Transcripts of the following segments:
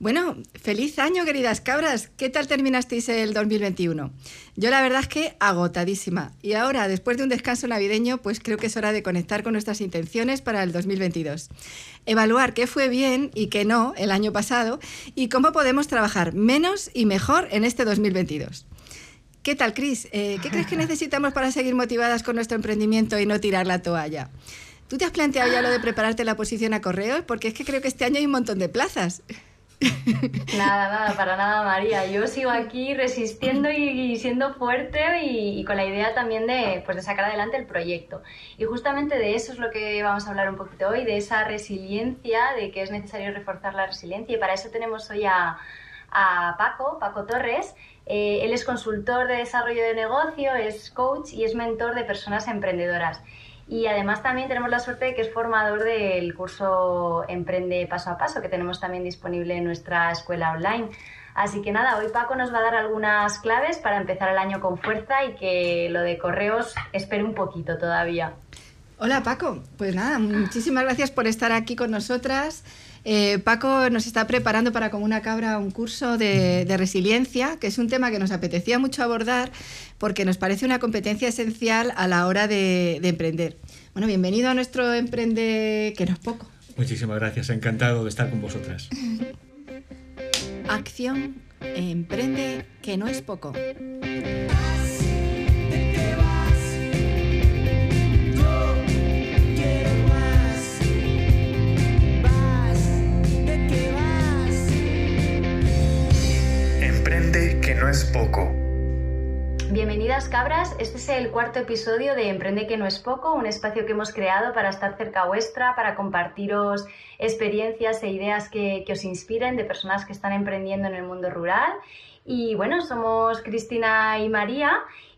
Bueno, feliz año, queridas cabras. ¿Qué tal terminasteis el 2021? Yo la verdad es que agotadísima. Y ahora, después de un descanso navideño, pues creo que es hora de conectar con nuestras intenciones para el 2022. Evaluar qué fue bien y qué no el año pasado y cómo podemos trabajar menos y mejor en este 2022. ¿Qué tal, Cris? Eh, ¿Qué crees que necesitamos para seguir motivadas con nuestro emprendimiento y no tirar la toalla? ¿Tú te has planteado ya lo de prepararte la posición a correos? Porque es que creo que este año hay un montón de plazas. Nada, nada, para nada, María. Yo sigo aquí resistiendo y, siendo fuerte y, con la idea también de, pues, sacar adelante el proyecto. Y justamente de eso es lo que vamos a hablar un poquito hoy, de esa resiliencia, de que es necesario reforzar la resiliencia. Y para eso tenemos hoy a, a Paco, Paco Torres. Eh, él es consultor de desarrollo de negocio, es coach y es mentor de personas emprendedoras. Y además también tenemos la suerte de que es formador del curso Emprende Paso a Paso, que tenemos también disponible en nuestra escuela online. Así que nada, hoy Paco nos va a dar algunas claves para empezar el año con fuerza y que lo de correos espere un poquito todavía. Hola Paco, pues nada, muchísimas gracias por estar aquí con nosotras. Eh, Paco nos está preparando para como una cabra un curso de, resiliencia, que es un tema que nos apetecía mucho abordar porque nos parece una competencia esencial a la hora de, de emprender. Bueno, bienvenido a nuestro Emprende, que no es poco. Muchísimas gracias, encantado de estar con vosotras. Acción, emprende, que no es poco. es poco. Bienvenidas cabras, este es el cuarto episodio de Emprende que no es poco, un espacio que hemos creado para estar cerca vuestra, para compartiros experiencias e ideas que, os inspiren de personas que están emprendiendo en el mundo rural. Y bueno, somos Cristina y María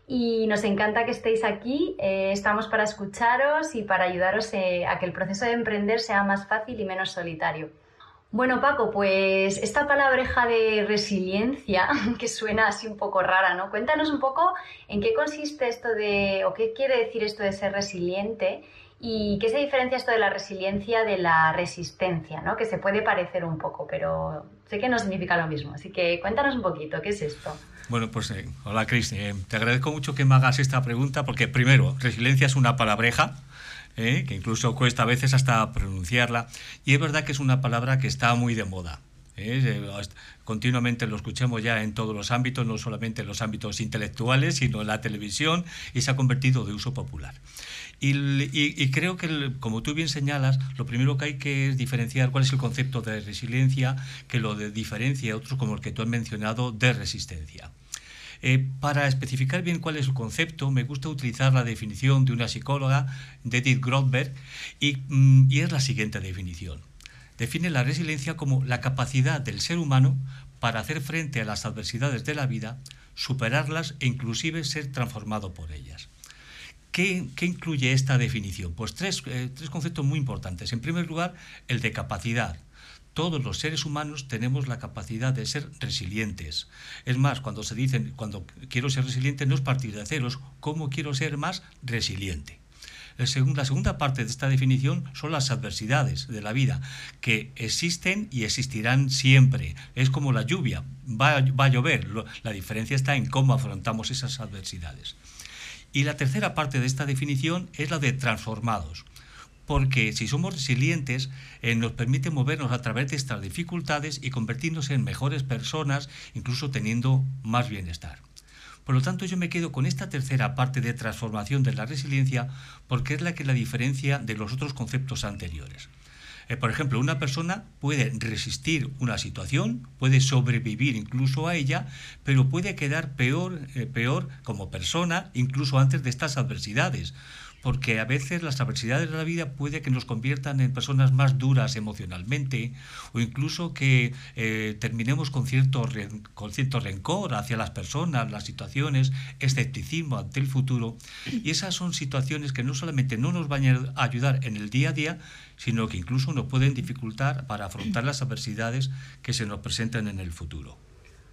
y nos encanta que estéis aquí. Eh, estamos para escucharos y para ayudaros eh, a que el proceso de emprender sea más fácil y menos solitario. Bueno, Paco, pues esta palabreja de resiliencia, que suena así un poco rara, ¿no? Cuéntanos un poco en qué consiste esto de, o qué quiere decir esto de ser resiliente y qué se diferencia esto de la resiliencia de la resistencia, ¿no? Que se puede parecer un poco, pero sé que no significa lo mismo. Así que cuéntanos un poquito, ¿qué es esto? Bueno, pues eh, hola Cris, eh, te agradezco mucho que me hagas esta pregunta porque primero, resiliencia es una palabreja ¿eh? que incluso cuesta a veces hasta pronunciarla, y es verdad que es una palabra que está muy de moda. ¿eh? Continuamente lo escuchamos ya en todos los ámbitos, no solamente en los ámbitos intelectuales, sino en la televisión, y se ha convertido de uso popular. Y, creo que, como tú bien señalas, lo primero que hay que es diferenciar cuál es el concepto de resiliencia, que lo de diferencia otros como el que tú has mencionado de resistencia. Eh, para especificar bien cuál es el concepto, me gusta utilizar la definición de una psicóloga, Edith Grotberg, mm, y, es la siguiente definición. Define la resiliencia como la capacidad del ser humano para hacer frente a las adversidades de la vida, superarlas e inclusive ser transformado por ellas. ¿Qué, incluye esta definición? Pues eh, tres conceptos muy importantes. En primer lugar, el de capacidad todos los seres humanos tenemos la capacidad de ser resilientes. Es más, cuando se dicen, cuando quiero ser resiliente, no es partir de ceros, ¿cómo quiero ser más resiliente? La segunda parte de esta definición son las adversidades de la vida, que existen y existirán siempre. Es como la lluvia, va a llover. La diferencia está en cómo afrontamos esas adversidades. Y la tercera parte de esta definición es la de transformados porque si somos resilientes eh, nos permite movernos a través de estas dificultades y convertirnos en mejores personas, incluso teniendo más bienestar. Por lo tanto, yo me quedo con esta tercera parte de transformación de la resiliencia porque es la que la diferencia de los otros conceptos anteriores. Eh, por ejemplo, una persona puede resistir una situación, puede sobrevivir incluso a ella, pero puede quedar peor, eh, peor como persona incluso antes de estas adversidades porque a veces las adversidades de la vida puede que nos conviertan en personas más duras emocionalmente o incluso que eh, terminemos con cierto, con cierto rencor hacia las personas, las situaciones, escepticismo ante el futuro. Y esas son situaciones que no solamente no nos van a ayudar en el día a día, sino que incluso nos pueden dificultar para afrontar las adversidades que se nos presentan en el futuro.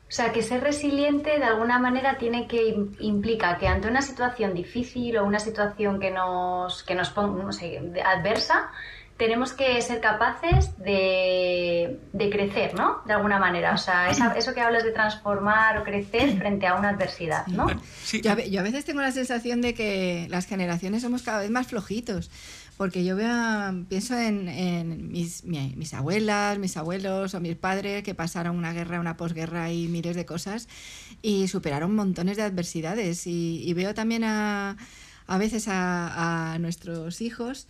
O sea, que ser resiliente de alguna manera tiene que implica que ante una situación difícil o una situación que nos, que nos ponga, no sé, adversa, tenemos que ser capaces de, crecer, ¿no? De alguna manera. O sea, eso que hablas de transformar o crecer frente a una adversidad, ¿no? Yo, a veces tengo la sensación de que las generaciones somos cada vez más flojitos. Porque yo veo, pienso en, mis, mis, abuelas, mis abuelos o mis padres que pasaron una guerra, una posguerra y miles de cosas y superaron montones de adversidades. Y, veo también a, a veces a, a nuestros hijos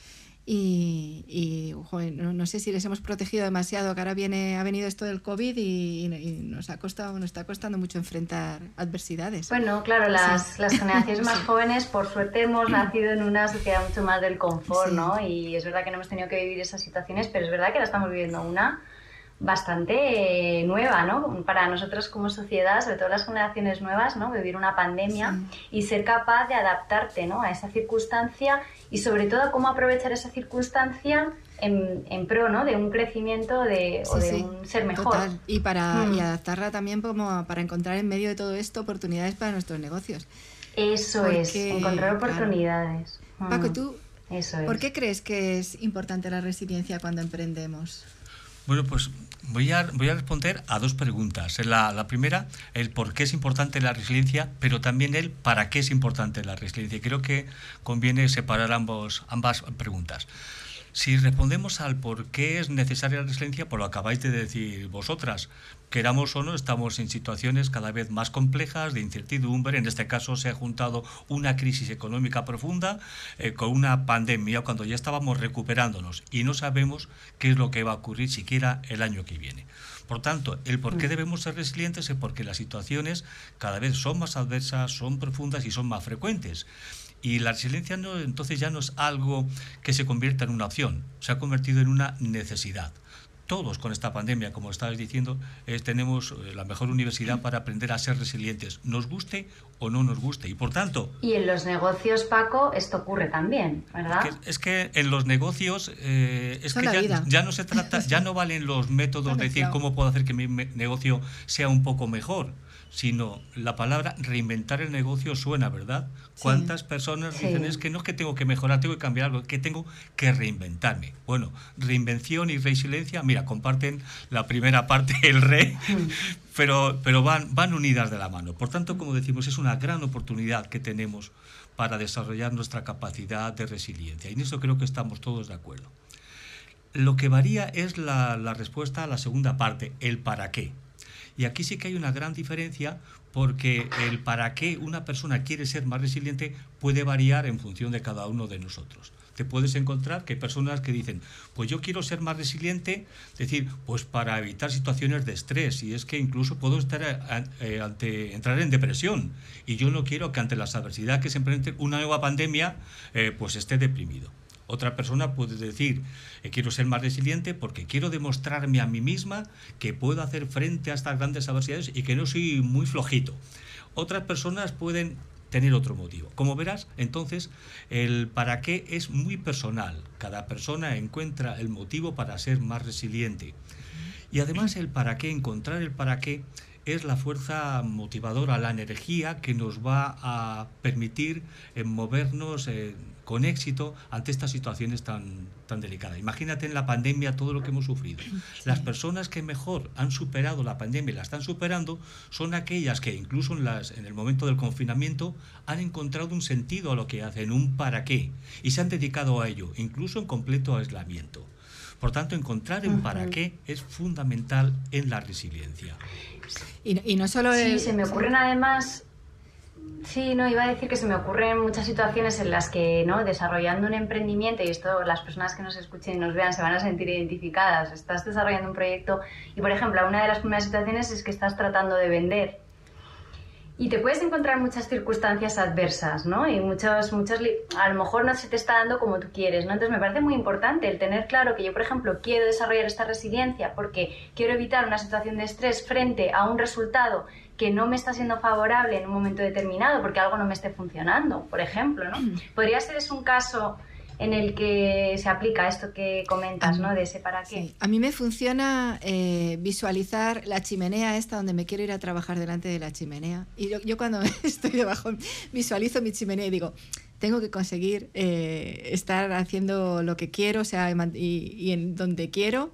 y, no, sé si les hemos protegido demasiado, que ahora viene, ha venido esto del COVID y, nos ha costado, nos está costando mucho enfrentar adversidades. Bueno, claro, las, las generaciones más jóvenes, por suerte, hemos nacido en una sociedad mucho más del confort, ¿no? Y es verdad que no hemos tenido que vivir esas situaciones, pero es verdad que la estamos viviendo una bastante nueva, ¿no? Para nosotros como sociedad, sobre todo las generaciones nuevas, ¿no? Vivir una pandemia y ser capaz de adaptarte, ¿no? A esa circunstancia y sobre todo cómo aprovechar esa circunstancia en, en pro, ¿no? De un crecimiento de, o de un ser mejor. Y para y mm. adaptarla también como para encontrar en medio de todo esto oportunidades para nuestros negocios. Eso es, encontrar oportunidades. Paco, mm. tú, ¿por qué crees que es importante la resiliencia cuando emprendemos? Bueno, pues voy a, voy a responder a dos preguntas. La, la, primera, el por qué es importante la resiliencia, pero también el para qué es importante la resiliencia. Creo que conviene separar ambos, ambas preguntas. Si respondemos al por qué es necesaria la resiliencia, pues lo acabáis de decir vosotras. Queramos o no, estamos en situaciones cada vez más complejas, de incertidumbre. En este caso se ha juntado una crisis económica profunda eh, con una pandemia cuando ya estábamos recuperándonos y no sabemos qué es lo que va a ocurrir siquiera el año que viene. Por tanto, el por qué mm. debemos ser resilientes es porque las situaciones cada vez son más adversas, son profundas y son más frecuentes. Y la resiliencia no, entonces ya no es algo que se convierta en una opción, se ha convertido en una necesidad. Todos con esta pandemia, como estabas diciendo, tenemos eh, la mejor universidad para aprender a ser resilientes, nos guste o no nos guste. Y por tanto... Y en los negocios, Paco, esto ocurre también, ¿verdad? Es que, en los negocios eh, es que ya, ya, no se trata, ya no valen los métodos de decir cómo puedo hacer que mi negocio sea un poco mejor sino la palabra reinventar el negocio suena, ¿verdad? ¿Cuántas personas dicen es que no es que tengo que mejorar, tengo que cambiar algo, que tengo que reinventarme? Bueno, reinvención y resiliencia, mira, comparten la primera parte, el re, pero, pero van, van unidas de la mano. Por tanto, como decimos, es una gran oportunidad que tenemos para desarrollar nuestra capacidad de resiliencia. Y en eso creo que estamos todos de acuerdo. Lo que varía es la, la respuesta a la segunda parte, el para qué. Y aquí sí que hay una gran diferencia porque el para qué una persona quiere ser más resiliente puede variar en función de cada uno de nosotros. Te puedes encontrar que hay personas que dicen, pues yo quiero ser más resiliente, decir, pues para evitar situaciones de estrés, y es que incluso puedo estar eh, ante, entrar en depresión, y yo no quiero que ante las adversidades que se enfrente una nueva pandemia, eh, pues esté deprimido. Otra persona puede decir, eh, quiero ser más resiliente porque quiero demostrarme a mí misma que puedo hacer frente a estas grandes adversidades y que no soy muy flojito. Otras personas pueden tener otro motivo. Como verás, entonces, el para qué es muy personal. Cada persona encuentra el motivo para ser más resiliente. Y además el para qué, encontrar el para qué, es la fuerza motivadora, la energía que nos va a permitir eh, movernos eh, con éxito ante estas situaciones tan, tan delicadas. Imagínate en la pandemia todo lo que hemos sufrido. Las personas que mejor han superado la pandemia y la están superando son aquellas que incluso en, las, en el momento del confinamiento han encontrado un sentido a lo que hacen, un para qué, y se han dedicado a ello, incluso en completo aislamiento. Por tanto, encontrar el para qué es fundamental en la resiliencia. Y, no solo sí, se me ocurren además Sí, no, iba a decir que se me ocurren muchas situaciones en las que, ¿no? Desarrollando un emprendimiento, y esto las personas que nos escuchen y nos vean se van a sentir identificadas, estás desarrollando un proyecto y, por ejemplo, una de las primeras situaciones es que estás tratando de vender y te puedes encontrar muchas circunstancias adversas, ¿no? Y muchos, muchos, a lo mejor no se te está dando como tú quieres, ¿no? Entonces me parece muy importante el tener claro que yo, por ejemplo, quiero desarrollar esta resiliencia porque quiero evitar una situación de estrés frente a un resultado que no me está siendo favorable en un momento determinado porque algo no me esté funcionando, por ejemplo, ¿no? Mm. Podría ser es un caso en el que se aplica esto que comentas, ¿no? De ese para qué. A mí me funciona eh, visualizar la chimenea esta donde me quiero ir a trabajar delante de la chimenea. Y yo, yo cuando estoy debajo visualizo mi chimenea y digo, tengo que conseguir eh, estar haciendo lo que quiero, o sea, y, y en donde quiero.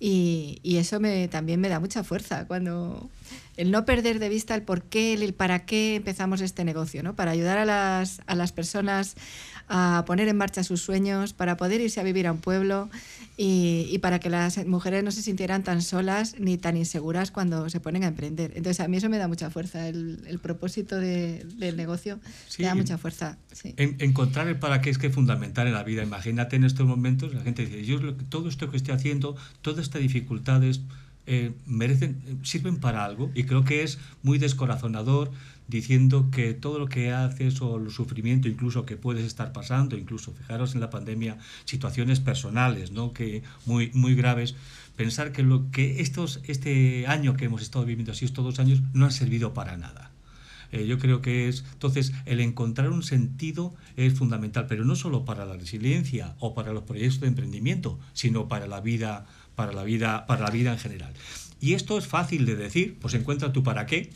Y, y, eso me, también me da mucha fuerza cuando el no perder de vista el por qué, el para qué empezamos este negocio, ¿no? Para ayudar a las, a las personas a poner en marcha sus sueños, para poder irse a vivir a un pueblo y, para que las mujeres no se sintieran tan solas ni tan inseguras cuando se ponen a emprender. Entonces, a mí eso me da mucha fuerza, el, propósito del negocio me da mucha fuerza. encontrar el para qué es que es fundamental en la vida. Imagínate en estos momentos, la gente dice, yo todo esto que estoy haciendo, todas estas dificultades, eh, merecen, sirven para algo y creo que es muy descorazonador diciendo que todo lo que haces o el sufrimiento incluso que puedes estar pasando, incluso fijaros en la pandemia, situaciones personales, ¿no? que muy, muy graves, pensar que lo que estos, este año que hemos estado viviendo así, estos dos años, no han servido para nada. Eh, yo creo que es, entonces, el encontrar un sentido es fundamental, pero no solo para la resiliencia o para los proyectos de emprendimiento, sino para la vida, para la vida, para la vida en general. Y esto es fácil de decir, pues encuentra tu para qué,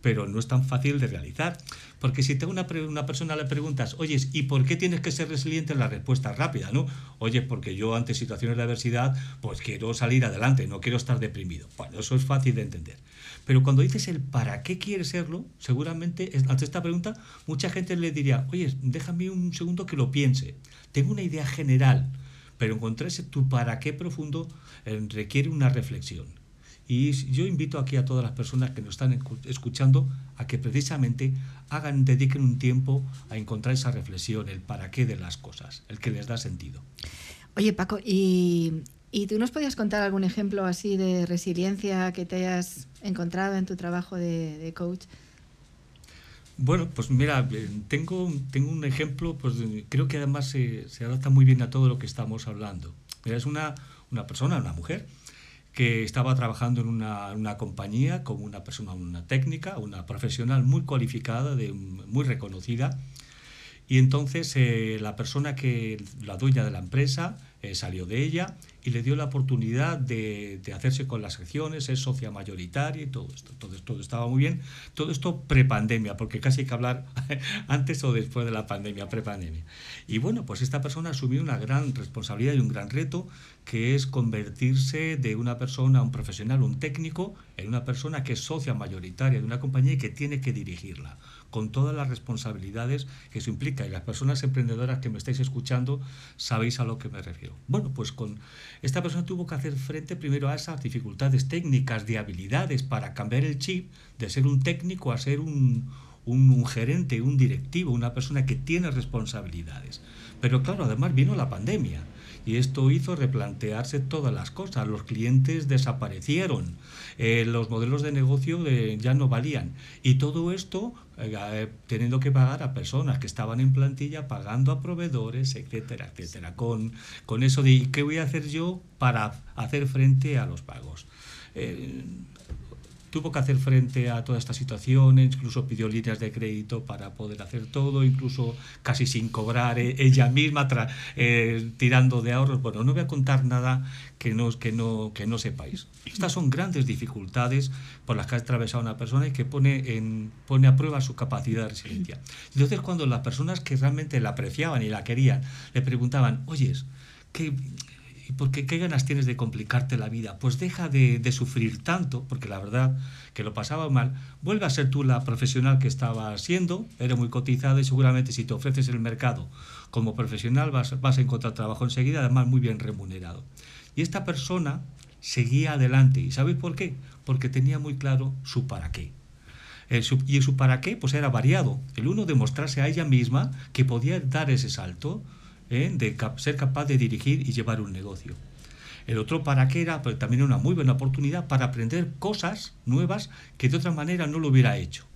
pero no es tan fácil de realizar. Porque si te una, una persona le preguntas, oye, ¿y por qué tienes que ser resiliente? La respuesta es rápida, ¿no? Oye, porque yo ante situaciones de adversidad, pues quiero salir adelante, no quiero estar deprimido. Bueno, eso es fácil de entender. Pero cuando dices el para qué quieres serlo, seguramente ante esta pregunta mucha gente le diría, oye, déjame un segundo que lo piense. Tengo una idea general, pero encontrarse tu para qué profundo eh, requiere una reflexión. Y yo invito aquí a todas las personas que nos están escuchando a que precisamente hagan, dediquen un tiempo a encontrar esa reflexión, el para qué de las cosas, el que les da sentido. Oye, Paco, ¿y, y tú nos podías contar algún ejemplo así de resiliencia que te hayas encontrado en tu trabajo de, coach? Bueno, pues mira, eh, tengo, tengo un ejemplo, pues creo que además se, se adapta muy bien a todo lo que estamos hablando. es una, una persona, una mujer, que estaba trabajando en una, una, compañía como una persona, una técnica, una profesional muy cualificada, de, muy reconocida. Y entonces eh, la persona que, la dueña de la empresa, eh, salió de ella y le dio la oportunidad de, de, hacerse con las acciones, es socia mayoritaria y todo esto. Todo esto estaba muy bien. Todo esto prepandemia, porque casi hay que hablar antes o después de la pandemia, prepandemia. Y bueno, pues esta persona asumió una gran responsabilidad y un gran reto, que es convertirse de una persona, un profesional, un técnico, en una persona que es socia mayoritaria de una compañía y que tiene que dirigirla con todas las responsabilidades que eso implica. Y las personas emprendedoras que me estáis escuchando sabéis a lo que me refiero. Bueno, pues con esta persona tuvo que hacer frente primero a esas dificultades técnicas, de habilidades para cambiar el chip de ser un técnico a ser un, un, gerente, un directivo, una persona que tiene responsabilidades. Pero claro, además vino la pandemia y esto hizo replantearse todas las cosas. Los clientes desaparecieron, eh, los modelos de negocio eh, ya no valían y todo esto eh, teniendo que pagar a personas que estaban en plantilla, pagando a proveedores, etcétera, etcétera. Con, con eso de qué voy a hacer yo para hacer frente a los pagos tuvo que hacer frente a toda esta situación, incluso pidió líneas de crédito para poder hacer todo, incluso casi sin cobrar eh, ella misma, eh, tirando de ahorros. Bueno, no voy a contar nada que no, que, no, que no sepáis. Estas son grandes dificultades por las que ha atravesado una persona y que pone, pone a prueba su capacidad de resiliencia. Entonces, cuando las personas que realmente la apreciaban y la querían le preguntaban, oyes, ¿qué, ¿Y por qué, qué ganas tienes de complicarte la vida? Pues deja de, de, sufrir tanto, porque la verdad que lo pasaba mal. Vuelve a ser tú la profesional que estaba siendo, eres muy cotizada y seguramente si te ofreces el mercado como profesional vas, vas a encontrar trabajo enseguida, además muy bien remunerado. Y esta persona seguía adelante. ¿Y sabéis por qué? Porque tenía muy claro su para qué. Su, y su para qué pues era variado. El uno demostrarse a ella misma que podía dar ese salto, ¿eh? de ser capaz de dirigir y llevar un negocio. El otro para qué era pues, también una muy buena oportunidad para aprender cosas nuevas que de otra manera no lo hubiera hecho.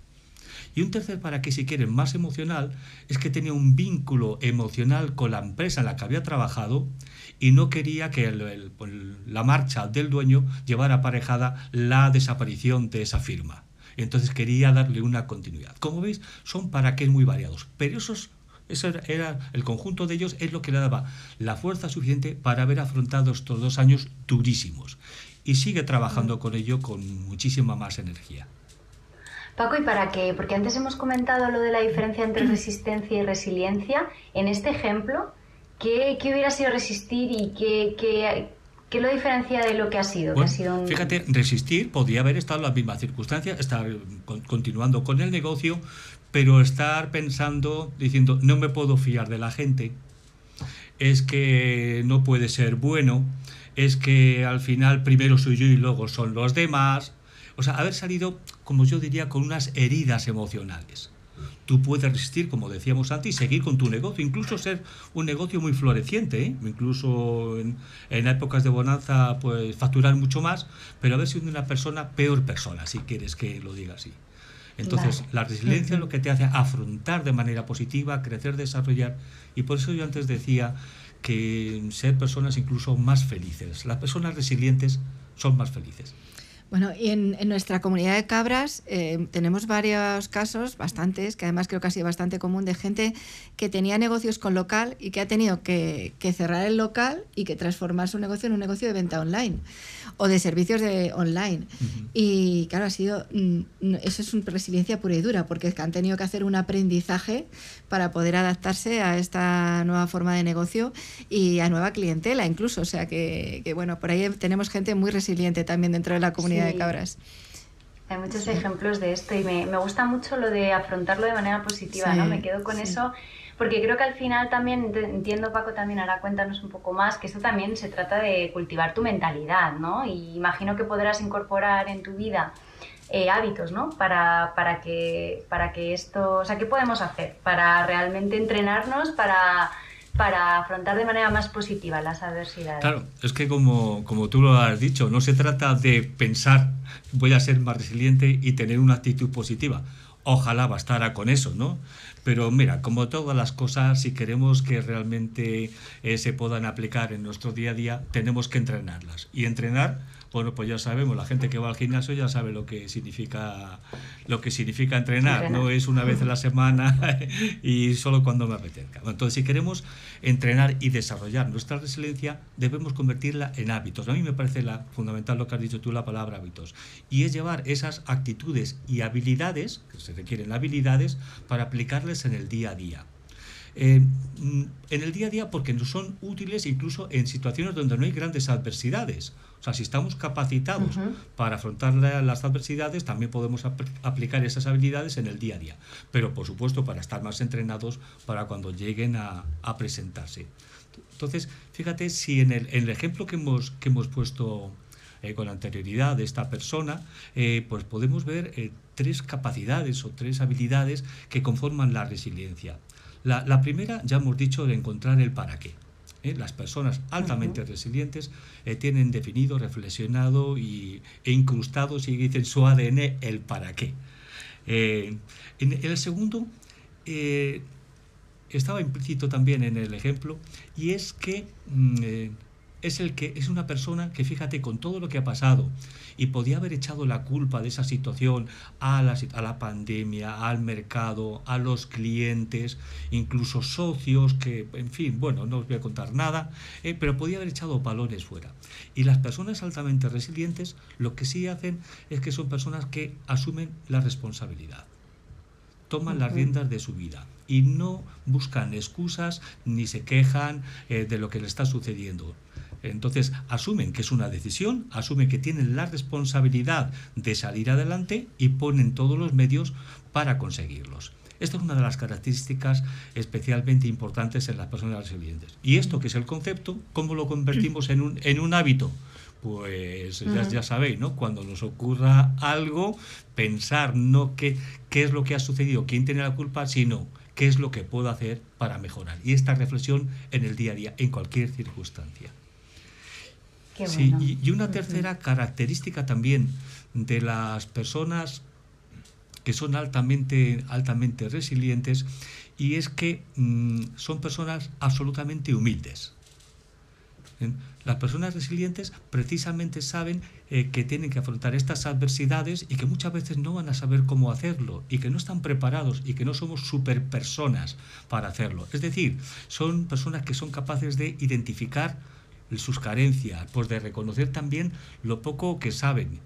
Y un tercer para qué, si quieren, más emocional, es que tenía un vínculo emocional con la empresa en la que había trabajado y no quería que el, la marcha del dueño llevara aparejada la desaparición de esa firma. Entonces quería darle una continuidad. Como veis, son para qué muy variados, pero esos eso era, el conjunto de ellos es lo que le daba la fuerza suficiente para haber afrontado estos dos años durísimos. Y sigue trabajando con ello con muchísima más energía. Paco, ¿y para qué? Porque antes hemos comentado lo de la diferencia entre resistencia y resiliencia. En este ejemplo, ¿qué, hubiera sido resistir y qué, qué, lo diferencia de lo que ha sido? Fíjate, resistir podría haber estado en las mismas circunstancias, estar continuando con el negocio, pero estar pensando, diciendo, no me puedo fiar de la gente, es que no puede ser bueno, es que al final primero soy yo y luego son los demás. O sea, haber salido, como yo diría, con unas heridas emocionales. Tú puedes resistir, como decíamos antes, y seguir con tu negocio, incluso ser un negocio muy floreciente, ¿eh? incluso en, épocas de bonanza, pues facturar mucho más, pero haber sido una persona peor persona, si quieres que lo diga así. Entonces, la resiliencia es lo que te hace afrontar de manera positiva, crecer, desarrollar, y por eso yo antes decía que ser personas incluso más felices. Las personas resilientes son más felices. Bueno, y en, nuestra comunidad de cabras eh, tenemos varios casos, bastantes, que además creo que ha sido bastante común, de gente que tenía negocios con local y que ha tenido que, cerrar el local y que transformar su negocio en un negocio de venta online o de servicios de online. Y claro, ha sido, mm, eso es una resiliencia pura y dura, porque han tenido que hacer un aprendizaje para poder adaptarse a esta nueva forma de negocio y a nueva clientela incluso. O sea que, bueno, por ahí tenemos gente muy resiliente también dentro de la comunidad de cabras. Hay muchos ejemplos de esto y me, gusta mucho lo de afrontarlo de manera positiva, ¿no? Me quedo con eso porque creo que al final también, entiendo Paco también ahora cuéntanos un poco más, que esto también se trata de cultivar tu mentalidad, ¿no? Y imagino que podrás incorporar en tu vida eh, hábitos, ¿no? Para, para, que, para que esto, o sea, ¿qué podemos hacer para realmente entrenarnos para para afrontar de manera más positiva las adversidades. Claro, es que como, como tú lo has dicho, no se trata de pensar voy a ser más resiliente y tener una actitud positiva. Ojalá bastara con eso, ¿no? Pero mira, como todas las cosas, si queremos que realmente eh, se puedan aplicar en nuestro día a día, tenemos que entrenarlas. Y entrenar bueno, pues ya sabemos, la gente que va al gimnasio ya sabe lo que significa lo que significa entrenar, no es una vez a la semana y solo cuando me apetezca. Entonces, si queremos entrenar y desarrollar nuestra resiliencia, debemos convertirla en hábitos. A mí me parece la, fundamental lo que has dicho tú, la palabra hábitos, y es llevar esas actitudes y habilidades, que se requieren habilidades, para aplicarles en el día a día. Eh, mm, en el día a día porque nos son útiles incluso en situaciones donde no hay grandes adversidades. O sea, si estamos capacitados para afrontar las adversidades, también podemos aplicar esas habilidades en el día a día. Pero, por supuesto, para estar más entrenados para cuando lleguen a, presentarse. Entonces, fíjate si en el, ejemplo que hemos, que hemos puesto eh, con anterioridad de esta persona, eh, pues podemos ver eh, tres capacidades o tres habilidades que conforman la resiliencia. La, la, primera, ya hemos dicho, de encontrar el para qué. ¿Eh? Las personas altamente resilientes eh, tienen definido, reflexionado y, e incrustado, si dicen su ADN, el para qué. Eh, en, el segundo, estaba implícito también en el ejemplo, y es que mm, es el que es una persona que fíjate con todo lo que ha pasado y podía haber echado la culpa de esa situación a la, a la pandemia, al mercado, a los clientes, incluso socios que, en fin, bueno, no os voy a contar nada, eh, pero podía haber echado balones fuera. Y las personas altamente resilientes lo que sí hacen es que son personas que asumen la responsabilidad toman las riendas de su vida y no buscan excusas ni se quejan eh, de lo que le está sucediendo. Entonces asumen que es una decisión, asumen que tienen la responsabilidad de salir adelante y ponen todos los medios para conseguirlos. Esta es una de las características especialmente importantes en las personas resilientes. Y esto que es el concepto, ¿cómo lo convertimos en un, en un hábito? Pues ya, ya, sabéis, ¿no? Cuando nos ocurra algo, pensar no qué, qué es lo que ha sucedido, quién tiene la culpa, sino qué es lo que puedo hacer para mejorar. Y esta reflexión en el día a día, en cualquier circunstancia. Sí, y, una tercera característica también de las personas que son altamente, altamente resilientes y es que mm, son personas absolutamente humildes. Las personas resilientes precisamente saben eh, que tienen que afrontar estas adversidades y que muchas veces no van a saber cómo hacerlo y que no están preparados y que no somos superpersonas para hacerlo. Es decir, son personas que son capaces de identificar sus carencias, pues de reconocer también lo poco que saben,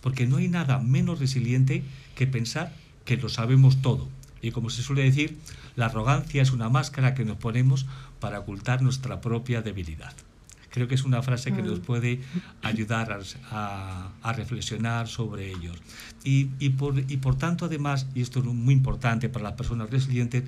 porque no hay nada menos resiliente que pensar que lo sabemos todo. Y como se suele decir, la arrogancia es una máscara que nos ponemos para ocultar nuestra propia debilidad. Creo que es una frase que nos mm. puede ayudar a, reflexionar sobre ellos. Y, por, y por tanto, además, y esto es muy importante para las personas resilientes,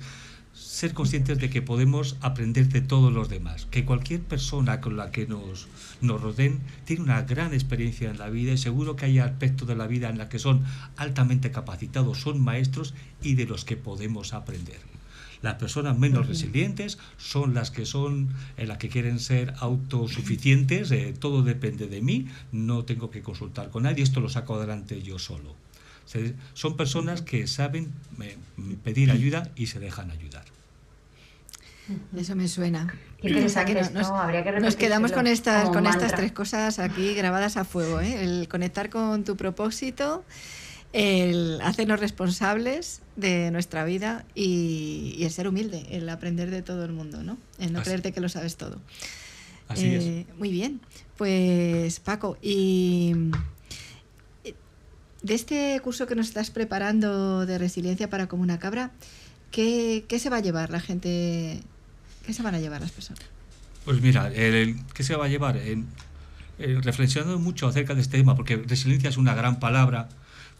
ser conscientes de que podemos aprender de todos los demás, que cualquier persona con la que nos, nos rodeen tiene una gran experiencia en la vida y seguro que hay aspectos de la vida en los que son altamente capacitados, son maestros y de los que podemos aprender. Las personas menos resilientes son las que son, en eh, las que quieren ser autosuficientes, eh, todo depende de mí, no tengo que consultar con nadie, esto lo saco adelante yo solo. son personas que saben eh, pedir ayuda y se dejan ayudar. Eso me suena. nos, quedamos con estas, con estas tres cosas aquí grabadas a fuego. El conectar con tu propósito, el hacernos responsables de nuestra vida y, el ser humilde, el aprender de todo el mundo, ¿no? El no creerte que lo sabes todo. Así es. Eh, muy bien. Pues Paco, y eh, de este curso que nos estás preparando de resiliencia para como una cabra, ¿qué, se va a llevar la gente? ¿Qué se van a llevar las personas? Pues mira, ¿qué se va a llevar? reflexionando mucho acerca de este tema, porque resiliencia es una gran palabra,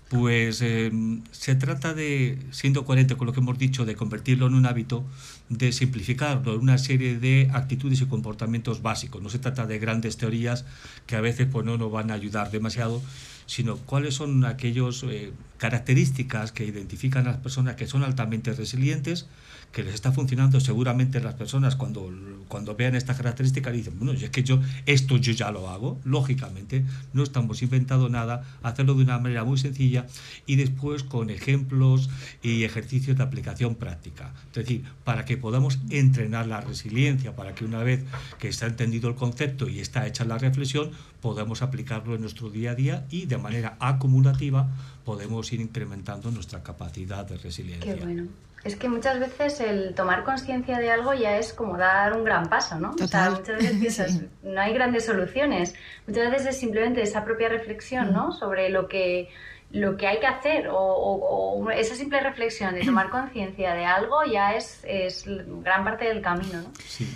pues em, se trata de, siendo coherente con lo que hemos dicho, de convertirlo en un hábito, de simplificarlo en una serie de actitudes y comportamientos básicos. No se trata de grandes teorías que a veces pues, no nos van a ayudar demasiado, sino cuáles son aquellas eh, características que identifican a las personas que son altamente resilientes, que les está funcionando, seguramente las personas cuando, cuando vean estas características dicen, bueno, es que yo esto yo ya lo hago, lógicamente, no estamos inventando nada, hacerlo de una manera muy sencilla y después con ejemplos y ejercicios de aplicación práctica. Es decir, para que podamos entrenar la resiliencia, para que una vez que está entendido el concepto y está hecha la reflexión, podamos aplicarlo en nuestro día a día y de manera acumulativa podemos ir incrementando nuestra capacidad de resiliencia. Qué bueno. Es que muchas veces el tomar conciencia de algo ya es como dar un gran paso, ¿no? O sea, muchas veces no hay grandes soluciones. Muchas veces es simplemente esa propia reflexión, ¿no? Sobre lo que, lo que hay que hacer o, esa simple reflexión de tomar conciencia de algo ya es, es gran parte del camino, ¿no? Sí.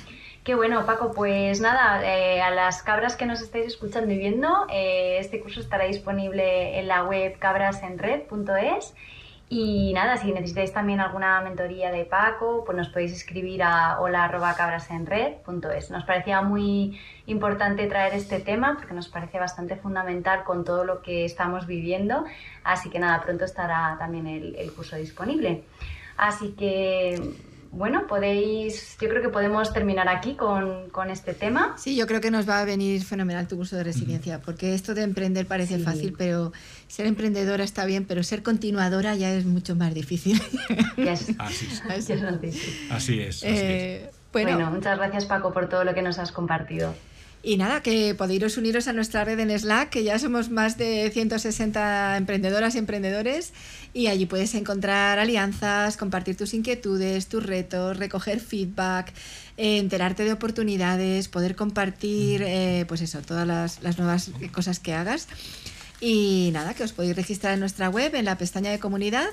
Qué bueno, Paco. Pues nada, eh, a las cabras que nos estáis escuchando y viendo, eh, este curso estará disponible en la web cabrasenred.es y nada, si necesitáis también alguna mentoría de Paco, pues nos podéis escribir a hola.cabrasenred.es. Nos parecía muy importante traer este tema porque nos parece bastante fundamental con todo lo que estamos viviendo. Así que nada, pronto estará también el curso disponible. Así que bueno, podéis, yo creo que podemos terminar aquí con, este tema. Sí, yo creo que nos va a venir fenomenal tu curso de resiliencia, porque esto de emprender parece fácil, pero ser emprendedora está bien, pero ser continuadora ya es mucho más difícil. así, es. así es. Eh, bueno, muchas gracias Paco por todo lo que nos has compartido. Y nada, que podéis uniros a nuestra red en Slack, que ya somos más de 160 emprendedoras y emprendedores, y allí puedes encontrar alianzas, compartir tus inquietudes, tus retos, recoger feedback, eh, enterarte de oportunidades, poder compartir, eh, pues eso, todas las, las nuevas cosas que hagas. Y nada, que os podéis registrar en nuestra web, en la pestaña de comunidad,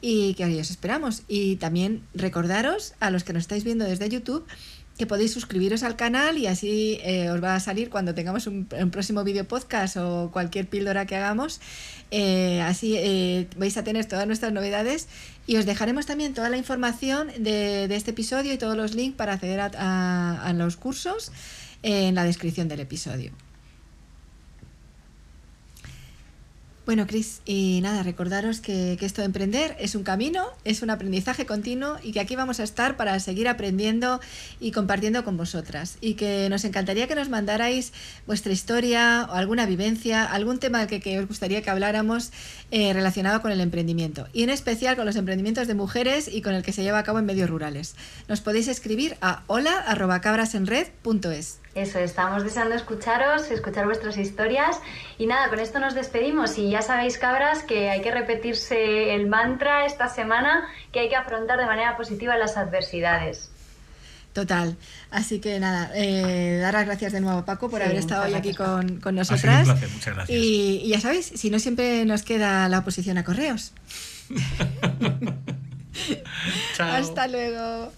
y que os esperamos. Y también recordaros a los que nos estáis viendo desde YouTube, que podéis suscribiros al canal y así eh, os va a salir cuando tengamos un, próximo vídeo podcast o cualquier píldora que hagamos. Eh, así eh, vais a tener todas nuestras novedades y os dejaremos también toda la información de, este episodio y todos los links para acceder a los cursos en la descripción del episodio. Bueno, Cris, y nada, recordaros que, esto de emprender es un camino, es un aprendizaje continuo y que aquí vamos a estar para seguir aprendiendo y compartiendo con vosotras. Y que nos encantaría que nos mandarais vuestra historia o alguna vivencia, algún tema que, que os gustaría que habláramos eh, relacionado con el emprendimiento. Y en especial con los emprendimientos de mujeres y con el que se lleva a cabo en medios rurales. Nos podéis escribir a hola.cabrasenred.es. Eso, estamos deseando escucharos, escuchar vuestras historias. Y nada, con esto nos despedimos. Y ya sabéis, cabras, que hay que repetirse el mantra esta semana, que hay que afrontar de manera positiva las adversidades. Total. Así que nada, eh, dar las gracias de nuevo a Paco por Sí, haber estado hoy aquí con, con Ha sido un nosotras. placer, muchas gracias. Y, y ya sabéis, si no siempre nos queda la oposición a correos. Chao. Hasta luego.